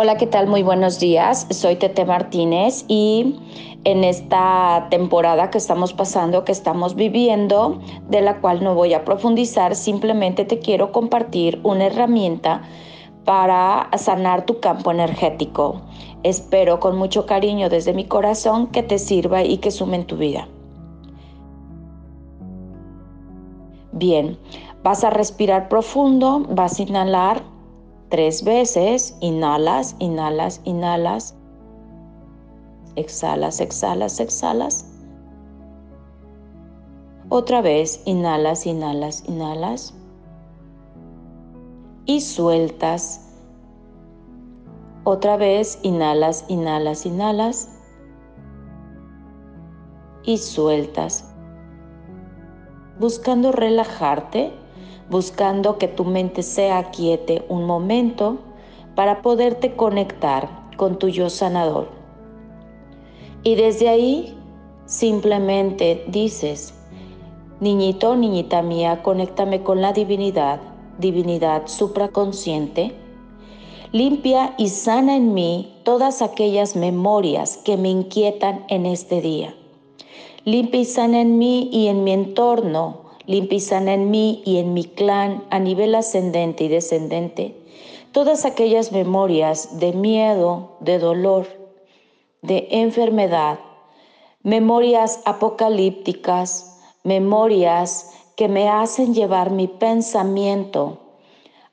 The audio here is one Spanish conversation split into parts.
Hola, ¿qué tal? Muy buenos días. Soy Tete Martínez y en esta temporada que estamos pasando, que estamos viviendo, de la cual no voy a profundizar, simplemente te quiero compartir una herramienta para sanar tu campo energético. Espero con mucho cariño desde mi corazón que te sirva y que sume en tu vida. Bien, vas a respirar profundo, vas a inhalar Tres veces, inhalas, inhalas, inhalas. Exhalas, exhalas, exhalas. Otra vez, inhalas, inhalas, inhalas. Y sueltas. Otra vez, inhalas, inhalas, inhalas. Y sueltas. Buscando relajarte buscando que tu mente sea quiete un momento para poderte conectar con tu yo sanador. Y desde ahí simplemente dices, niñito, niñita mía, conéctame con la divinidad, divinidad supraconsciente, limpia y sana en mí todas aquellas memorias que me inquietan en este día. Limpia y sana en mí y en mi entorno limpia en mí y en mi clan a nivel ascendente y descendente todas aquellas memorias de miedo, de dolor, de enfermedad, memorias apocalípticas, memorias que me hacen llevar mi pensamiento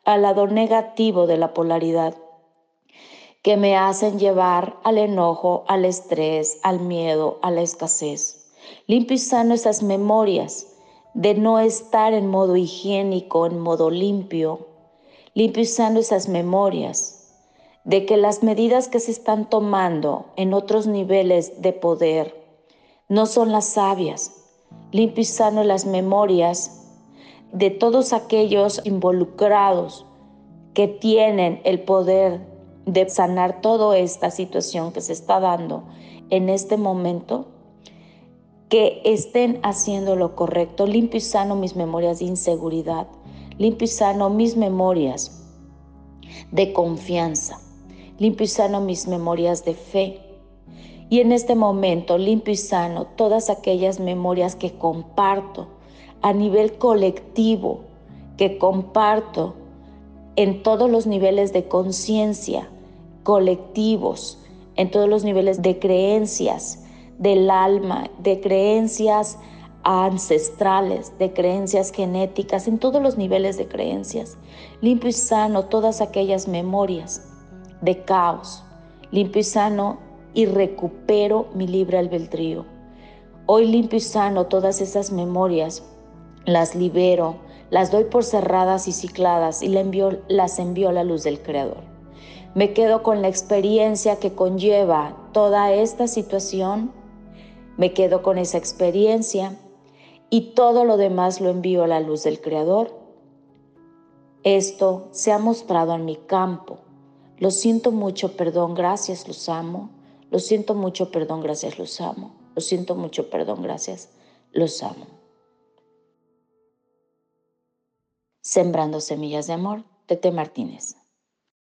al lado negativo de la polaridad, que me hacen llevar al enojo, al estrés, al miedo, a la escasez. Limpio y esas memorias de no estar en modo higiénico, en modo limpio, limpio y sano esas memorias, de que las medidas que se están tomando en otros niveles de poder no son las sabias, limpio y sano las memorias de todos aquellos involucrados que tienen el poder de sanar toda esta situación que se está dando en este momento que estén haciendo lo correcto. Limpio y sano mis memorias de inseguridad. Limpio y sano mis memorias de confianza. Limpio y sano mis memorias de fe. Y en este momento limpio y sano todas aquellas memorias que comparto a nivel colectivo, que comparto en todos los niveles de conciencia colectivos, en todos los niveles de creencias, del alma, de creencias ancestrales, de creencias genéticas, en todos los niveles de creencias. Limpio y sano todas aquellas memorias de caos. Limpio y sano y recupero mi libre albedrío. Hoy limpio y sano todas esas memorias, las libero, las doy por cerradas y cicladas y las envío a la luz del Creador. Me quedo con la experiencia que conlleva toda esta situación me quedo con esa experiencia y todo lo demás lo envío a la luz del Creador. Esto se ha mostrado en mi campo. Lo siento mucho, perdón, gracias, los amo. Lo siento mucho, perdón, gracias, los amo. Lo siento mucho, perdón, gracias, los amo. Sembrando semillas de amor, Tete Martínez.